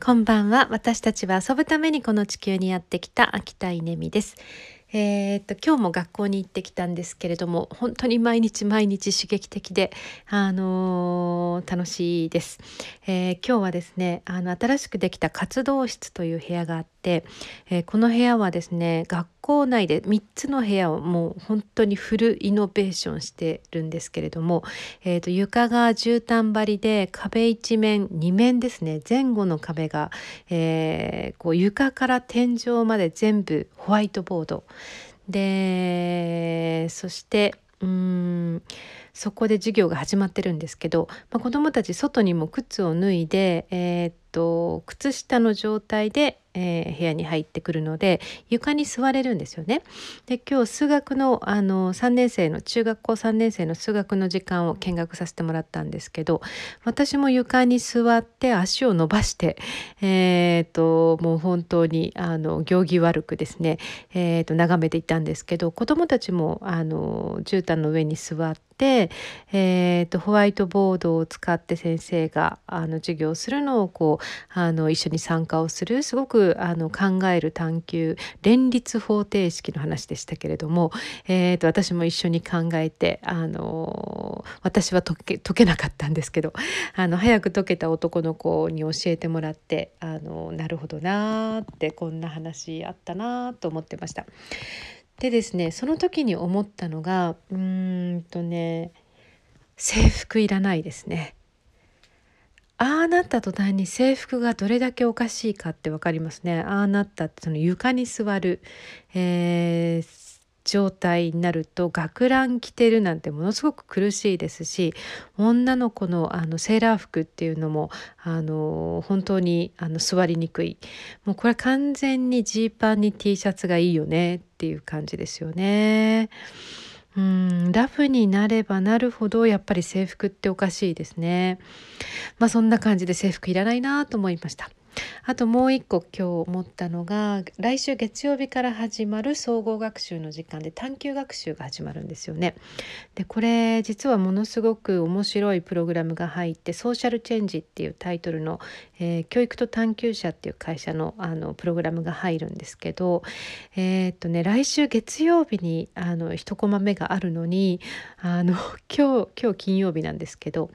こんばんは。私たちは遊ぶためにこの地球にやってきた秋田稲美です。えー、っと今日も学校に行ってきたんですけれども本当に毎日毎日刺激的で、あのー、楽しいです、えー、今日はですねあの新しくできた活動室という部屋があって、えこの部屋はですね学校内で3つの部屋をもう本当にフルイノベーションしてるんですけれども、えー、と床が絨毯張りで壁一面2面ですね前後の壁が、えこう床から天井まで全部ホワイトボードでそしてうんそこで授業が始まってるんですけど、まあ、子どもたち外にも靴を脱いで、えー、っと靴下の状態でえー、部屋に入ってくるので床に座れるんですよね。で今日数学のあの3年生の中学校3年生の数学の時間を見学させてもらったんですけど私も床に座って足を伸ばしてえー、ともう本当にあの行儀悪くですね、えー、と眺めていたんですけど子どもたちもあの絨毯の上に座って、えーと、ホワイトボードを使って先生があの授業するのをこうあの一緒に参加をするすごくあの考える探究連立方程式の話でしたけれども、えーと、私も一緒に考えてあの私は解け解けなかったんですけどあの早く解けた男の子に教えてもらってあのなるほどなーってこんな話あったなと思ってました。でですねその時に思ったのがうーんとね制服いらないですね。ああなった途端に制服がどれだけおかしいかって分かりますね。ああなったってその床に座る、えー、状態になると学ラン着てるなんてものすごく苦しいですし女の子のあのセーラー服っていうのもあの本当にあの座りにくいもうこれ完全にジーパンに T シャツがいいよねっていう感じですよね。うんラフになればなるほどやっぱり制服っておかしいですね。まあそんな感じで制服いらないなと思いました。あともう一個今日思ったのが来週月曜日から始まる総合学習の時間で探究学習が始まるんですよね。でこれ実はものすごく面白いプログラムが入って「ソーシャルチェンジ」っていうタイトルの、えー、教育と探究者っていう会社のあのプログラムが入るんですけどえー、っとね来週月曜日にあの1コマ目があるのにあの今日今日金曜日なんですけど、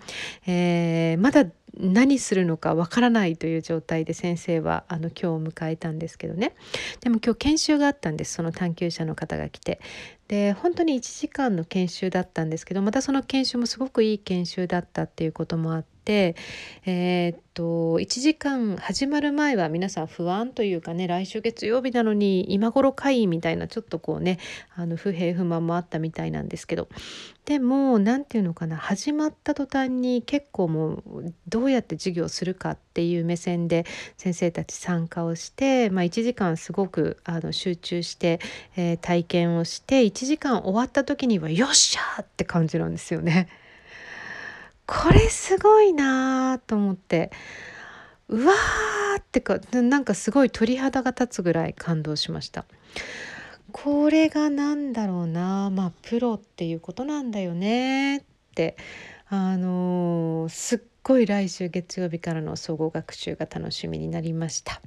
えー、まだ何するのかわからないという状態で先生はあの今日を迎えたんですけどね。でも今日研修があったんです。その探究者の方が来て。で本当に1時間の研修だったんですけどまたその研修もすごくいい研修だったっていうこともあって、えー、っと1時間始まる前は皆さん不安というかね来週月曜日なのに今頃会議みたいなちょっとこうねあの不平不満もあったみたいなんですけどでも何て言うのかな始まった途端に結構もうどうやって授業するかっていう目線で先生たち参加をして、まあ、1時間すごくあの集中して、えー、体験をして1時間終わった時にはよっしゃーって感じなんですよね。これすごいなと思ってうわーってかなんかすごい鳥肌が立つぐらい感動しました。これが何だろうなまあプロっていうことなんだよねってあのー、すっごい来週月曜日からの総合学習が楽しみになりました。